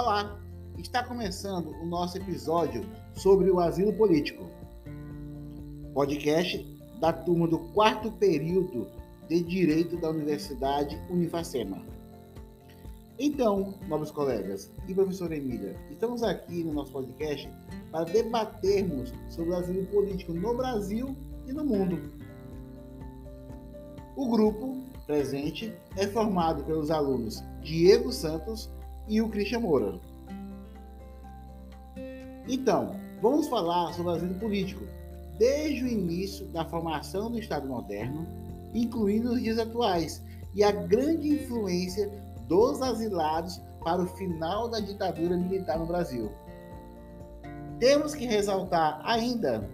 Olá, está começando o nosso episódio sobre o asilo político. Podcast da turma do quarto período de Direito da Universidade Unifacema. Então, novos colegas e professora Emília, estamos aqui no nosso podcast para debatermos sobre o asilo político no Brasil e no mundo. O grupo presente é formado pelos alunos Diego Santos e o Christian Moura. Então, vamos falar sobre o asilo político, desde o início da formação do Estado moderno, incluindo os dias atuais, e a grande influência dos asilados para o final da ditadura militar no Brasil. Temos que ressaltar ainda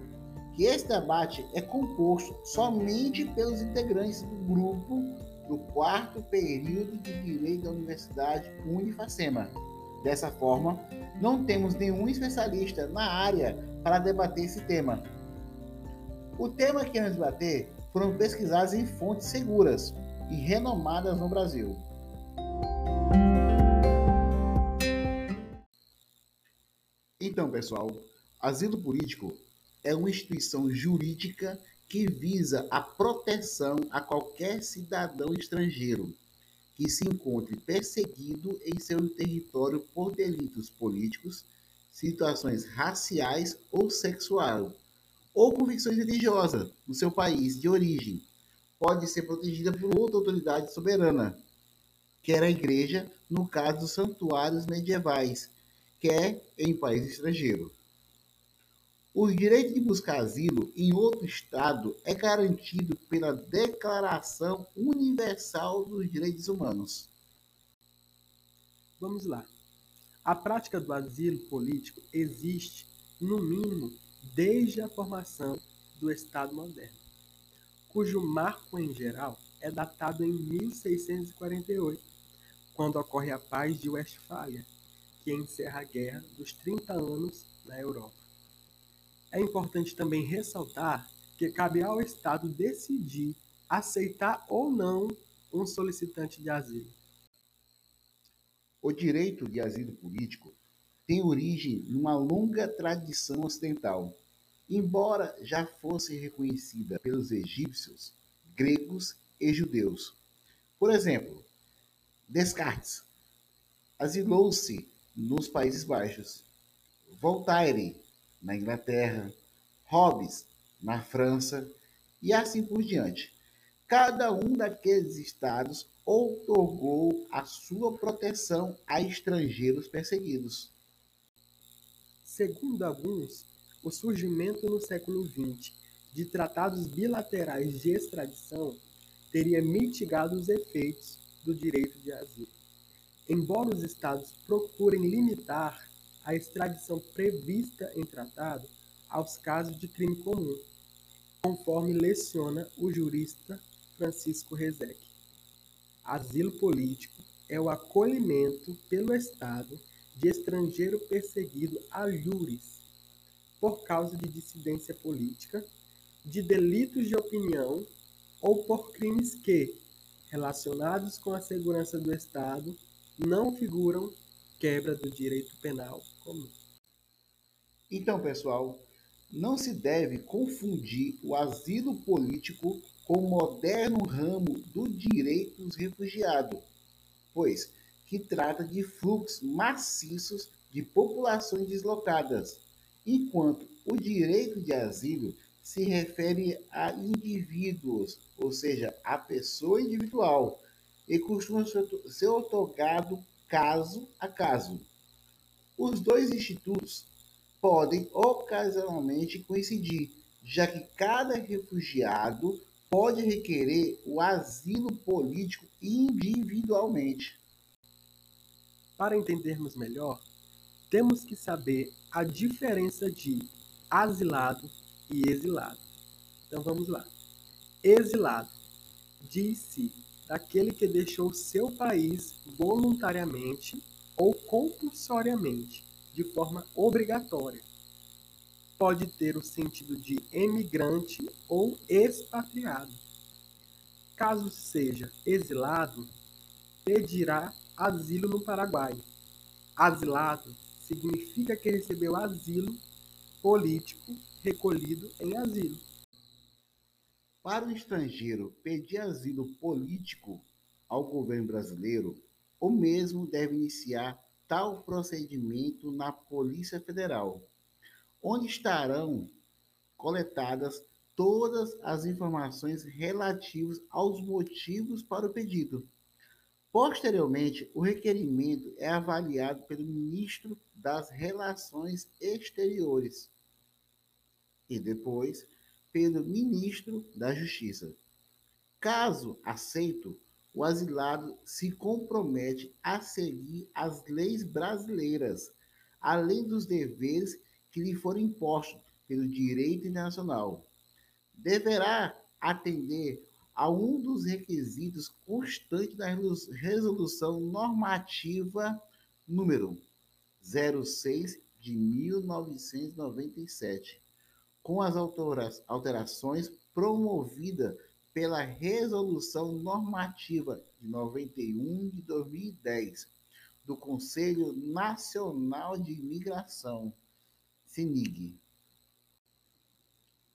que esse debate é composto somente pelos integrantes do grupo do quarto período de Direito da Universidade Unifacema. Dessa forma, não temos nenhum especialista na área para debater esse tema. O tema que vamos debater foram pesquisados em fontes seguras e renomadas no Brasil. Então, pessoal, asilo político é uma instituição jurídica que visa a proteção a qualquer cidadão estrangeiro que se encontre perseguido em seu território por delitos políticos, situações raciais ou sexuais, ou convicções religiosas no seu país de origem. Pode ser protegida por outra autoridade soberana, quer a igreja, no caso dos santuários medievais, quer em país estrangeiro. O direito de buscar asilo em outro Estado é garantido pela Declaração Universal dos Direitos Humanos. Vamos lá. A prática do asilo político existe, no mínimo, desde a formação do Estado moderno, cujo marco em geral é datado em 1648, quando ocorre a Paz de Westfália, que encerra a Guerra dos 30 anos na Europa. É importante também ressaltar que cabe ao Estado decidir aceitar ou não um solicitante de asilo. O direito de asilo político tem origem numa longa tradição ocidental, embora já fosse reconhecida pelos egípcios, gregos e judeus. Por exemplo, Descartes asilou-se nos Países Baixos. Voltaire na Inglaterra, Hobbes na França e assim por diante. Cada um daqueles estados outorgou a sua proteção a estrangeiros perseguidos. Segundo alguns, o surgimento no século XX de tratados bilaterais de extradição teria mitigado os efeitos do direito de asilo. Embora os estados procurem limitar a extradição prevista em tratado aos casos de crime comum, conforme leciona o jurista Francisco Rezec. Asilo político é o acolhimento pelo Estado de estrangeiro perseguido a juris por causa de dissidência política, de delitos de opinião ou por crimes que, relacionados com a segurança do Estado, não figuram quebra do direito penal Então, pessoal, não se deve confundir o asilo político com o moderno ramo do direito dos refugiados, pois que trata de fluxos maciços de populações deslocadas, enquanto o direito de asilo se refere a indivíduos, ou seja, a pessoa individual, e costuma ser otorgado caso a caso. Os dois institutos podem ocasionalmente coincidir, já que cada refugiado pode requerer o asilo político individualmente. Para entendermos melhor, temos que saber a diferença de asilado e exilado. Então vamos lá. Exilado diz-se daquele que deixou seu país voluntariamente ou compulsoriamente, de forma obrigatória. Pode ter o sentido de emigrante ou expatriado. Caso seja exilado, pedirá asilo no Paraguai. Asilado significa que recebeu asilo político recolhido em asilo. Para o estrangeiro pedir asilo político ao governo brasileiro, o mesmo deve iniciar tal procedimento na Polícia Federal, onde estarão coletadas todas as informações relativas aos motivos para o pedido. Posteriormente, o requerimento é avaliado pelo ministro das Relações Exteriores e depois pelo ministro da Justiça. Caso aceito, o asilado se compromete a seguir as leis brasileiras, além dos deveres que lhe foram impostos pelo direito internacional. Deverá atender a um dos requisitos constantes da resolução normativa número 06 de 1997, com as alterações promovidas pela resolução normativa de 91 de 2010 do Conselho Nacional de Imigração, CNIG.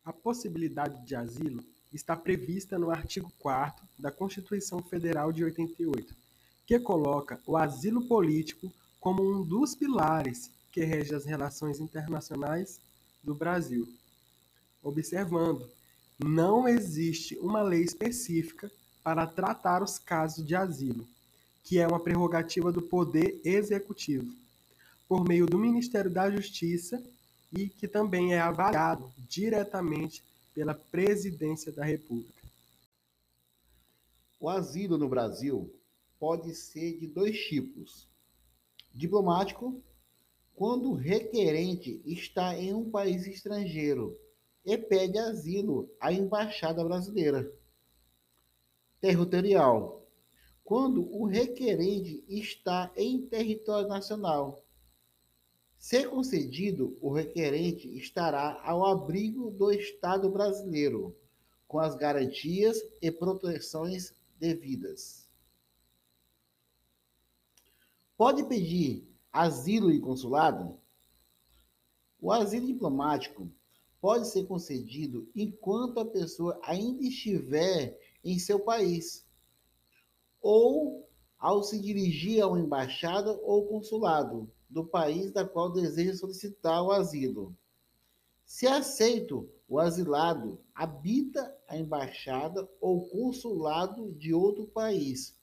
A possibilidade de asilo está prevista no artigo 4 da Constituição Federal de 88, que coloca o asilo político como um dos pilares que rege as relações internacionais do Brasil. Observando, não existe uma lei específica para tratar os casos de asilo, que é uma prerrogativa do Poder Executivo, por meio do Ministério da Justiça e que também é avaliado diretamente pela Presidência da República. O asilo no Brasil pode ser de dois tipos: diplomático, quando o requerente está em um país estrangeiro e pede asilo à embaixada brasileira. Territorial, quando o requerente está em território nacional se concedido, o requerente estará ao abrigo do Estado brasileiro, com as garantias e proteções devidas. Pode pedir asilo em consulado? O asilo diplomático pode ser concedido enquanto a pessoa ainda estiver em seu país, ou ao se dirigir a uma embaixada ou consulado do país da qual deseja solicitar o asilo. Se aceito, o asilado habita a embaixada ou consulado de outro país,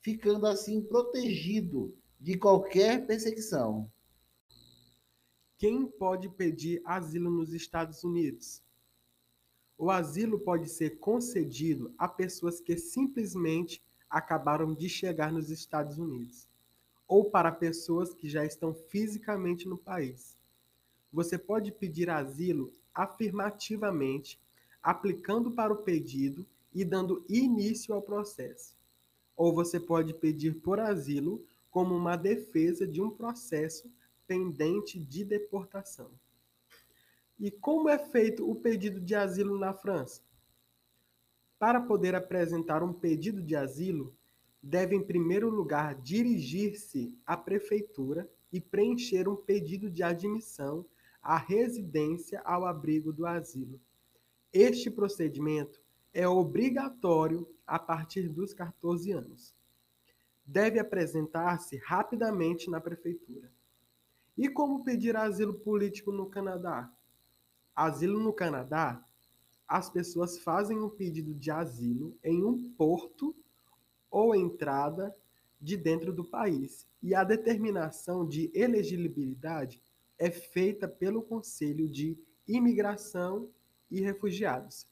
ficando assim protegido de qualquer perseguição. Quem pode pedir asilo nos Estados Unidos? O asilo pode ser concedido a pessoas que simplesmente acabaram de chegar nos Estados Unidos ou para pessoas que já estão fisicamente no país. Você pode pedir asilo afirmativamente, aplicando para o pedido e dando início ao processo. Ou você pode pedir por asilo como uma defesa de um processo pendente de deportação. E como é feito o pedido de asilo na França? Para poder apresentar um pedido de asilo, deve, em primeiro lugar, dirigir-se à prefeitura e preencher um pedido de admissão à residência ao abrigo do asilo. Este procedimento é obrigatório a partir dos 14 anos. Deve apresentar-se rapidamente na prefeitura. E como pedir asilo político no Canadá? Asilo no Canadá, as pessoas fazem um pedido de asilo em um porto ou entrada de dentro do país, e a determinação de elegibilidade é feita pelo Conselho de Imigração e Refugiados.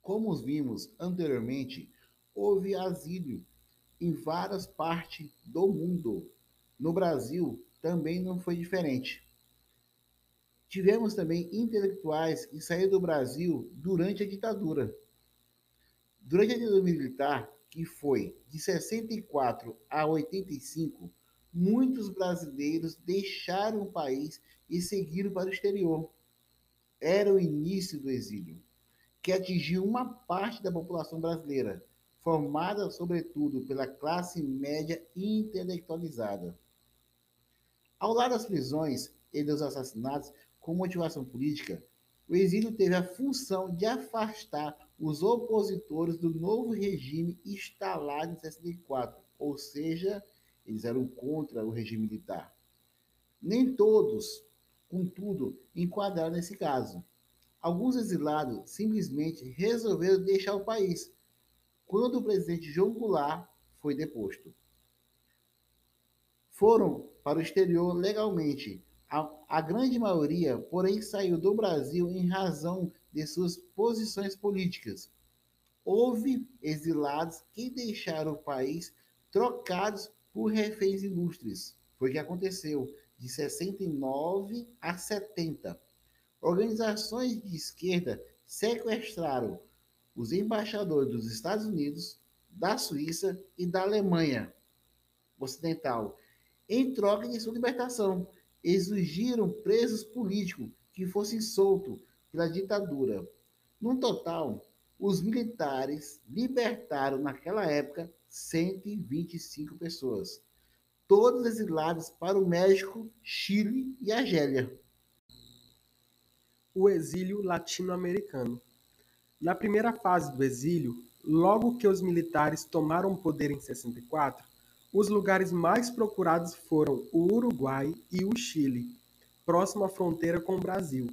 Como vimos anteriormente, houve asilo em várias partes do mundo. No Brasil também não foi diferente. Tivemos também intelectuais que saíram do Brasil durante a ditadura Durante a ditadura militar, que foi de 64 a 85, muitos brasileiros deixaram o país e seguiram para o exterior. Era o início do exílio, que atingiu uma parte da população brasileira, formada sobretudo pela classe média intelectualizada. Ao lado das prisões e dos assassinatos com motivação política, o exílio teve a função de afastar os opositores do novo regime instalado em 64, ou seja, eles eram contra o regime militar. Nem todos, contudo, enquadraram nesse caso. Alguns exilados simplesmente resolveram deixar o país quando o presidente João Goulart foi deposto. Foram para o exterior legalmente. A, a grande maioria, porém, saiu do Brasil em razão de suas posições políticas. Houve exilados que deixaram o país trocados por reféns ilustres. Foi o que aconteceu de 69 a 70. Organizações de esquerda sequestraram os embaixadores dos Estados Unidos, da Suíça e da Alemanha Ocidental, em troca de sua libertação. Exigiram presos políticos que fossem soltos pela ditadura. No total, os militares libertaram naquela época 125 pessoas todos exilados para o México, Chile e Argélia. O exílio latino-americano. Na primeira fase do exílio, logo que os militares tomaram o poder em 64, os lugares mais procurados foram o Uruguai e o Chile, próximo à fronteira com o Brasil.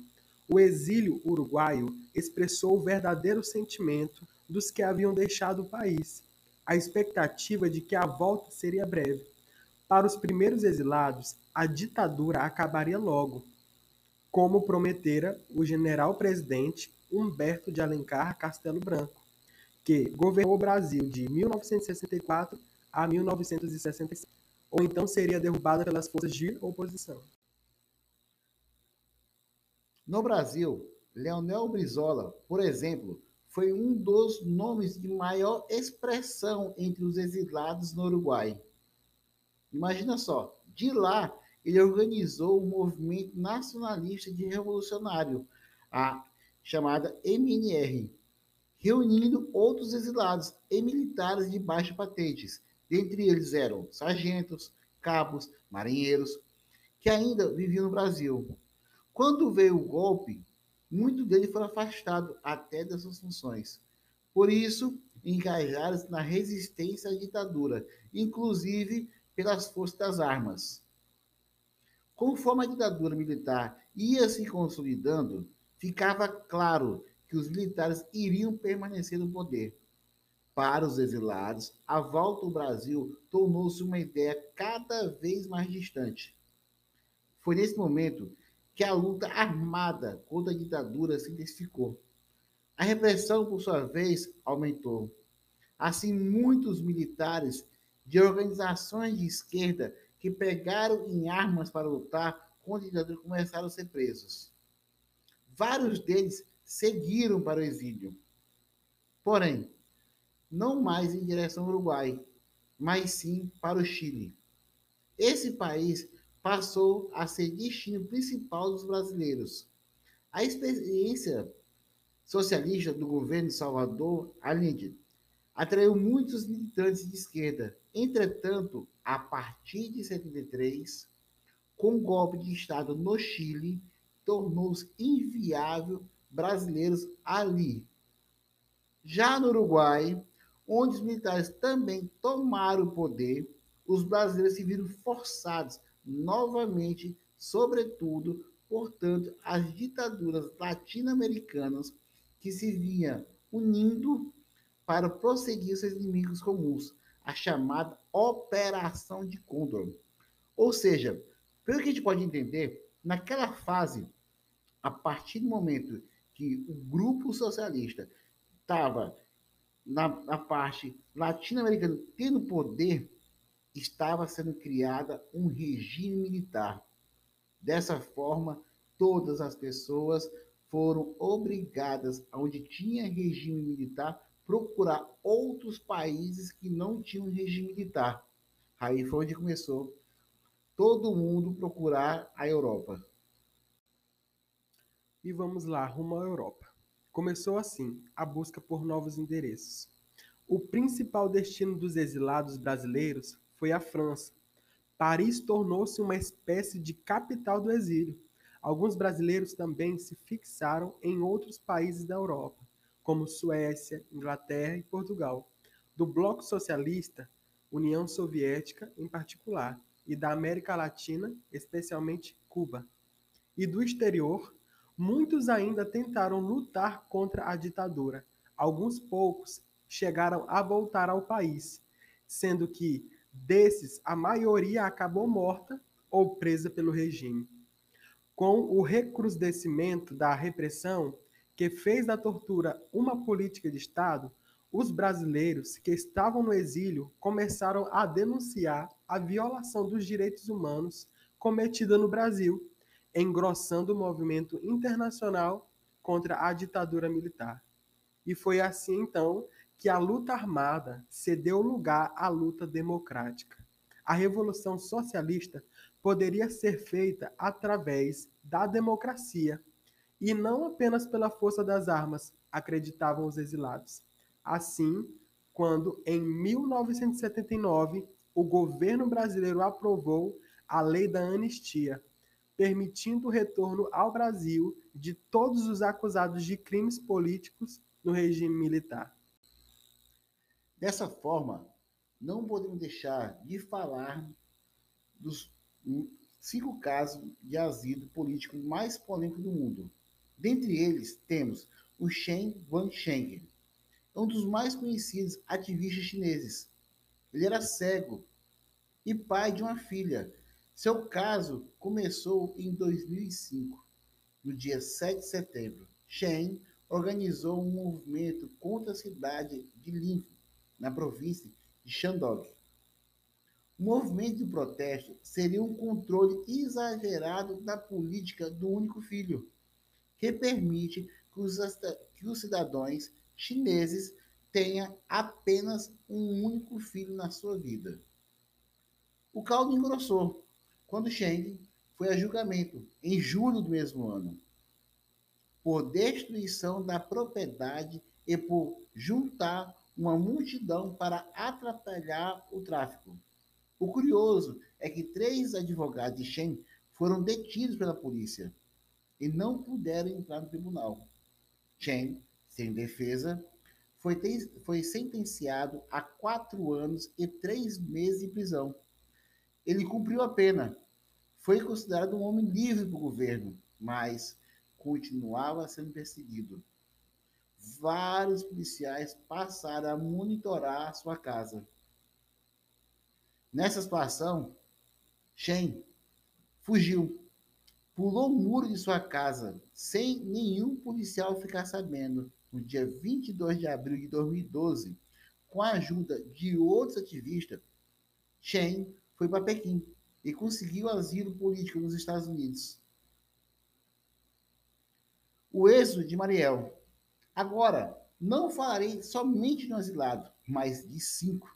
O exílio uruguaio expressou o verdadeiro sentimento dos que haviam deixado o país, a expectativa de que a volta seria breve para os primeiros exilados, a ditadura acabaria logo, como prometera o general-presidente Humberto de Alencar Castelo Branco, que governou o Brasil de 1964 a 1965, ou então seria derrubada pelas forças de oposição. No Brasil, Leonel Brizola, por exemplo, foi um dos nomes de maior expressão entre os exilados no Uruguai. Imagina só, de lá ele organizou o movimento nacionalista de revolucionário, a chamada MNR, reunindo outros exilados e militares de baixa patentes. Dentre eles eram sargentos, cabos, marinheiros, que ainda viviam no Brasil. Quando veio o golpe, muitos deles foram afastados até das suas funções. Por isso, engajaram-se na resistência à ditadura, inclusive pelas forças das armas. Conforme a ditadura militar ia se consolidando, ficava claro que os militares iriam permanecer no poder. Para os exilados, a volta ao Brasil tornou-se uma ideia cada vez mais distante. Foi nesse momento que a luta armada contra a ditadura se intensificou. A repressão, por sua vez, aumentou. Assim, muitos militares de organizações de esquerda que pegaram em armas para lutar contra a ditadura começaram a ser presos. Vários deles seguiram para o exílio. Porém, não mais em direção ao Uruguai, mas sim para o Chile. Esse país passou a ser destino principal dos brasileiros. A experiência socialista do governo de Salvador Allende atraiu muitos militantes de esquerda. Entretanto, a partir de 73, com o golpe de Estado no Chile, tornou-se inviável brasileiros ali. Já no Uruguai, onde os militares também tomaram o poder, os brasileiros se viram forçados novamente, sobretudo, portanto, as ditaduras latino-americanas que se vinham unindo para prosseguir seus inimigos comuns, a chamada Operação de Condor. Ou seja, pelo que a gente pode entender, naquela fase, a partir do momento que o grupo socialista estava na, na parte latino-americana tendo poder, estava sendo criada um regime militar. Dessa forma, todas as pessoas foram obrigadas, onde tinha regime militar, procurar outros países que não tinham regime militar. Aí foi onde começou todo mundo procurar a Europa. E vamos lá, rumo à Europa. Começou assim a busca por novos endereços. O principal destino dos exilados brasileiros foi a França, Paris tornou-se uma espécie de capital do exílio. Alguns brasileiros também se fixaram em outros países da Europa, como Suécia, Inglaterra e Portugal. Do bloco socialista, União Soviética em particular, e da América Latina, especialmente Cuba. E do exterior, muitos ainda tentaram lutar contra a ditadura. Alguns poucos chegaram a voltar ao país, sendo que desses a maioria acabou morta ou presa pelo regime. Com o recrudescimento da repressão, que fez da tortura uma política de Estado, os brasileiros que estavam no exílio começaram a denunciar a violação dos direitos humanos cometida no Brasil engrossando o movimento internacional contra a ditadura militar. E foi assim então que a luta armada cedeu lugar à luta democrática. A revolução socialista poderia ser feita através da democracia e não apenas pela força das armas, acreditavam os exilados. Assim, quando em 1979 o governo brasileiro aprovou a Lei da Anistia, permitindo o retorno ao Brasil de todos os acusados de crimes políticos no regime militar. Dessa forma, não podemos deixar de falar dos cinco casos de asilo político mais polêmicos do mundo. Dentre eles, temos o Shen Wansheng, um dos mais conhecidos ativistas chineses. Ele era cego e pai de uma filha seu caso começou em 2005. No dia 7 de setembro, Shen organizou um movimento contra a cidade de Linfo, na província de Shandong. O movimento de protesto seria um controle exagerado da política do único filho, que permite que os, que os cidadãos chineses tenham apenas um único filho na sua vida. O caldo engrossou quando Cheng foi a julgamento, em julho do mesmo ano, por destruição da propriedade e por juntar uma multidão para atrapalhar o tráfico. O curioso é que três advogados de Shen foram detidos pela polícia e não puderam entrar no tribunal. Chen, sem defesa, foi, foi sentenciado a quatro anos e três meses de prisão ele cumpriu a pena. Foi considerado um homem livre para o governo, mas continuava sendo perseguido. Vários policiais passaram a monitorar sua casa. Nessa situação, Shen fugiu, pulou o muro de sua casa sem nenhum policial ficar sabendo. No dia 22 de abril de 2012, com a ajuda de outros ativistas, Shen foi para Pequim e conseguiu asilo político nos Estados Unidos. O êxodo de Mariel. Agora, não falarei somente no exilado, mas de cinco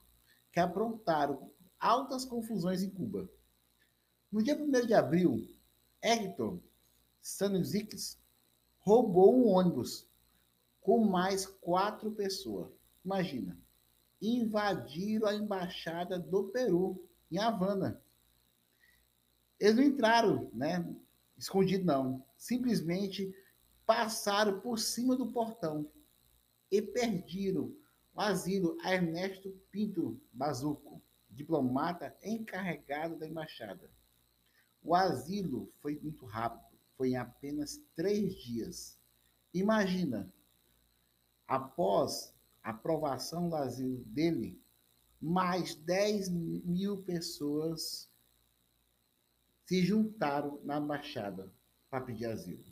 que aprontaram altas confusões em Cuba. No dia 1 de abril, Hector Stanisics roubou um ônibus com mais quatro pessoas. Imagina, invadiram a embaixada do Peru em Havana. Eles não entraram, né? Escondido não. Simplesmente passaram por cima do portão e perderam o asilo a Ernesto Pinto Bazuco, diplomata encarregado da embaixada. O asilo foi muito rápido, foi em apenas três dias. Imagina, após a aprovação do asilo dele, mais 10 mil pessoas se juntaram na embaixada para pedir asilo.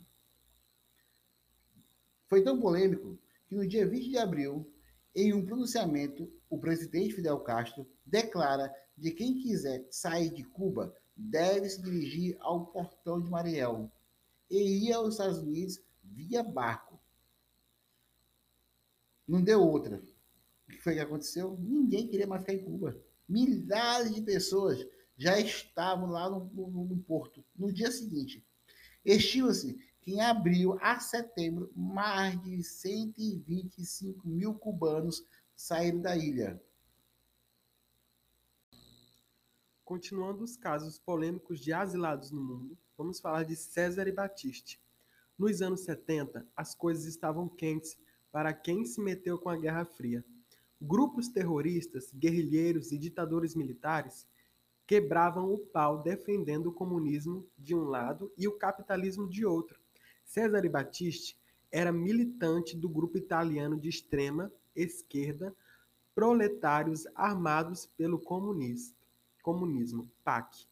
Foi tão polêmico que no dia 20 de abril, em um pronunciamento, o presidente Fidel Castro declara de quem quiser sair de Cuba deve se dirigir ao portão de Mariel e ir aos Estados Unidos via barco. Não deu outra. O que foi que aconteceu? Ninguém queria mais ficar em Cuba. Milhares de pessoas já estavam lá no, no, no porto. No dia seguinte, estima-se que em abril a setembro, mais de 125 mil cubanos saíram da ilha. continuando os casos polêmicos de asilados no mundo, vamos falar de César e Batiste. Nos anos 70, as coisas estavam quentes para quem se meteu com a Guerra Fria. Grupos terroristas, guerrilheiros e ditadores militares quebravam o pau defendendo o comunismo de um lado e o capitalismo de outro. Cesare Battisti era militante do grupo italiano de extrema esquerda Proletários Armados pelo Comunismo, PAC.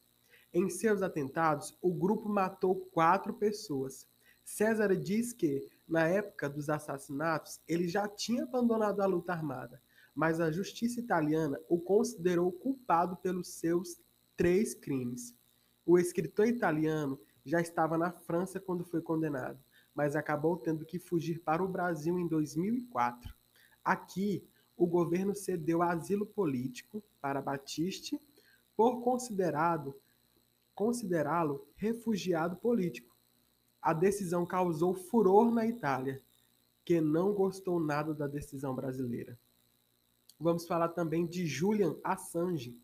Em seus atentados, o grupo matou quatro pessoas. César diz que, na época dos assassinatos, ele já tinha abandonado a luta armada, mas a justiça italiana o considerou culpado pelos seus três crimes. O escritor italiano já estava na França quando foi condenado, mas acabou tendo que fugir para o Brasil em 2004. Aqui, o governo cedeu asilo político para Batiste por considerado considerá-lo refugiado político. A decisão causou furor na Itália, que não gostou nada da decisão brasileira. Vamos falar também de Julian Assange.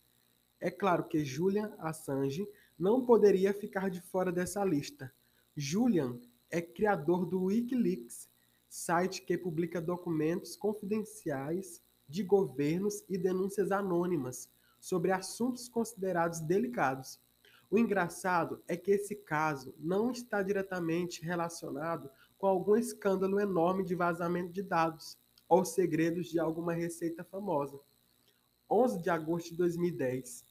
É claro que Julian Assange não poderia ficar de fora dessa lista. Julian é criador do Wikileaks, site que publica documentos confidenciais de governos e denúncias anônimas sobre assuntos considerados delicados. O engraçado é que esse caso não está diretamente relacionado com algum escândalo enorme de vazamento de dados ou segredos de alguma receita famosa. 11 de agosto de 2010.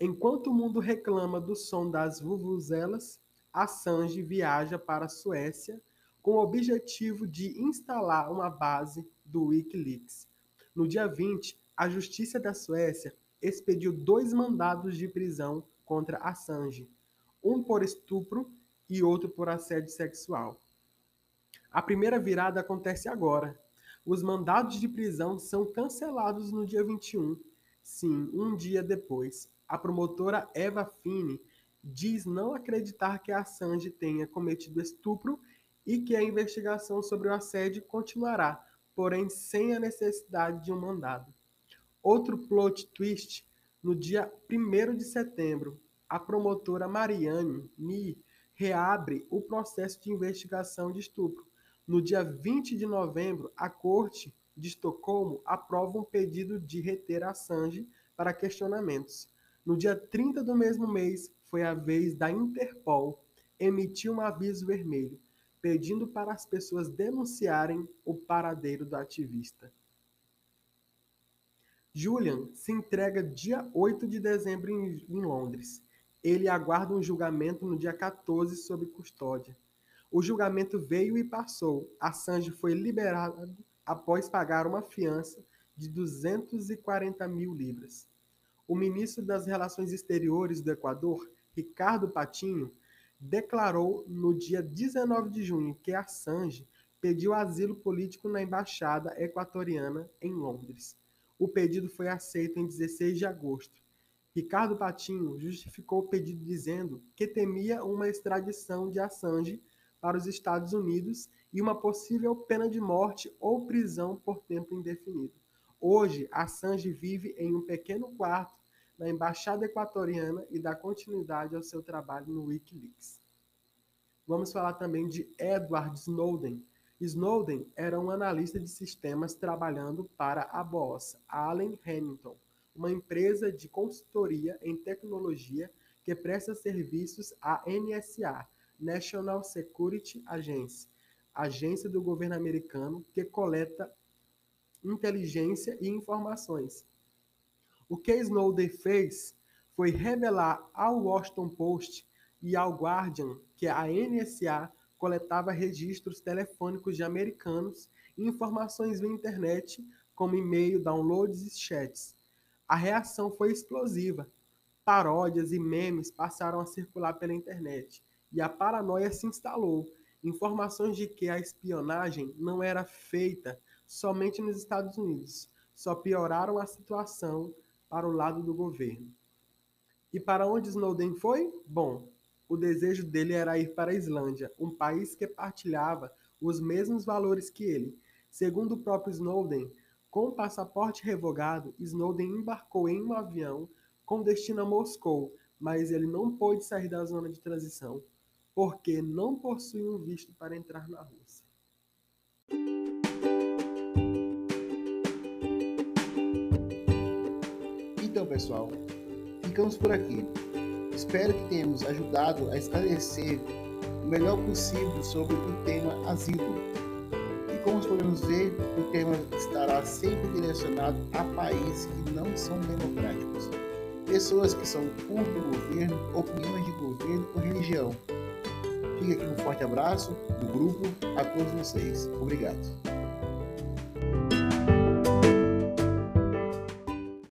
Enquanto o mundo reclama do som das vuvuzelas, Assange viaja para a Suécia com o objetivo de instalar uma base do Wikileaks. No dia 20, a Justiça da Suécia expediu dois mandados de prisão contra Assange, um por estupro e outro por assédio sexual. A primeira virada acontece agora. Os mandados de prisão são cancelados no dia 21. Sim, um dia depois. A promotora Eva Fini diz não acreditar que Assange tenha cometido estupro e que a investigação sobre o assédio continuará, porém sem a necessidade de um mandado. Outro plot twist no dia 1 de setembro, a promotora Mariane Ni reabre o processo de investigação de estupro. No dia 20 de novembro, a Corte de Estocolmo aprova um pedido de reter Assange para questionamentos. No dia 30 do mesmo mês, foi a vez da Interpol emitir um aviso vermelho, pedindo para as pessoas denunciarem o paradeiro do ativista. Julian se entrega dia 8 de dezembro em, em Londres. Ele aguarda um julgamento no dia 14 sob custódia. O julgamento veio e passou. Assange foi liberado após pagar uma fiança de 240 mil libras. O ministro das Relações Exteriores do Equador, Ricardo Patinho, declarou no dia 19 de junho que Assange pediu asilo político na embaixada equatoriana em Londres. O pedido foi aceito em 16 de agosto. Ricardo Patinho justificou o pedido dizendo que temia uma extradição de Assange para os Estados Unidos e uma possível pena de morte ou prisão por tempo indefinido. Hoje, Assange vive em um pequeno quarto na embaixada equatoriana e dá continuidade ao seu trabalho no Wikileaks. Vamos falar também de Edward Snowden, Snowden era um analista de sistemas trabalhando para a Boss Allen Hamilton, uma empresa de consultoria em tecnologia que presta serviços à NSA, National Security Agency, agência do governo americano que coleta inteligência e informações. O que Snowden fez foi revelar ao Washington Post e ao Guardian que a NSA coletava registros telefônicos de americanos e informações via internet, como e-mail, downloads e chats. A reação foi explosiva. Paródias e memes passaram a circular pela internet e a paranoia se instalou. Informações de que a espionagem não era feita somente nos Estados Unidos só pioraram a situação para o lado do governo. E para onde Snowden foi? Bom, o desejo dele era ir para a Islândia, um país que partilhava os mesmos valores que ele. Segundo o próprio Snowden, com o passaporte revogado, Snowden embarcou em um avião com destino a Moscou, mas ele não pôde sair da zona de transição porque não possui um visto para entrar na Rússia. Então, pessoal, ficamos por aqui. Espero que tenhamos ajudado a esclarecer o melhor possível sobre o tema asilo. E como podemos ver, o tema estará sempre direcionado a países que não são democráticos. Pessoas que são contra o governo, opiniões de governo ou religião. Fica aqui um forte abraço do grupo a todos vocês. Obrigado.